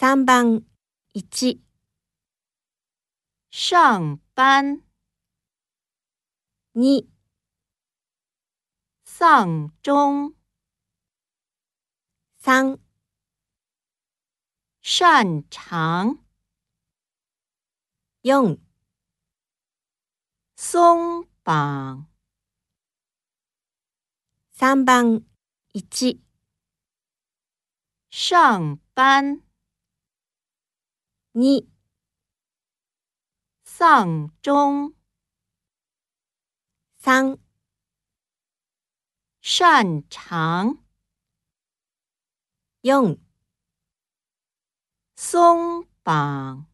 3番1、上班、2、丧钟、3、擅长、4、松绑、3番1、上班、2、丧钟、三、擅长、用。松绑。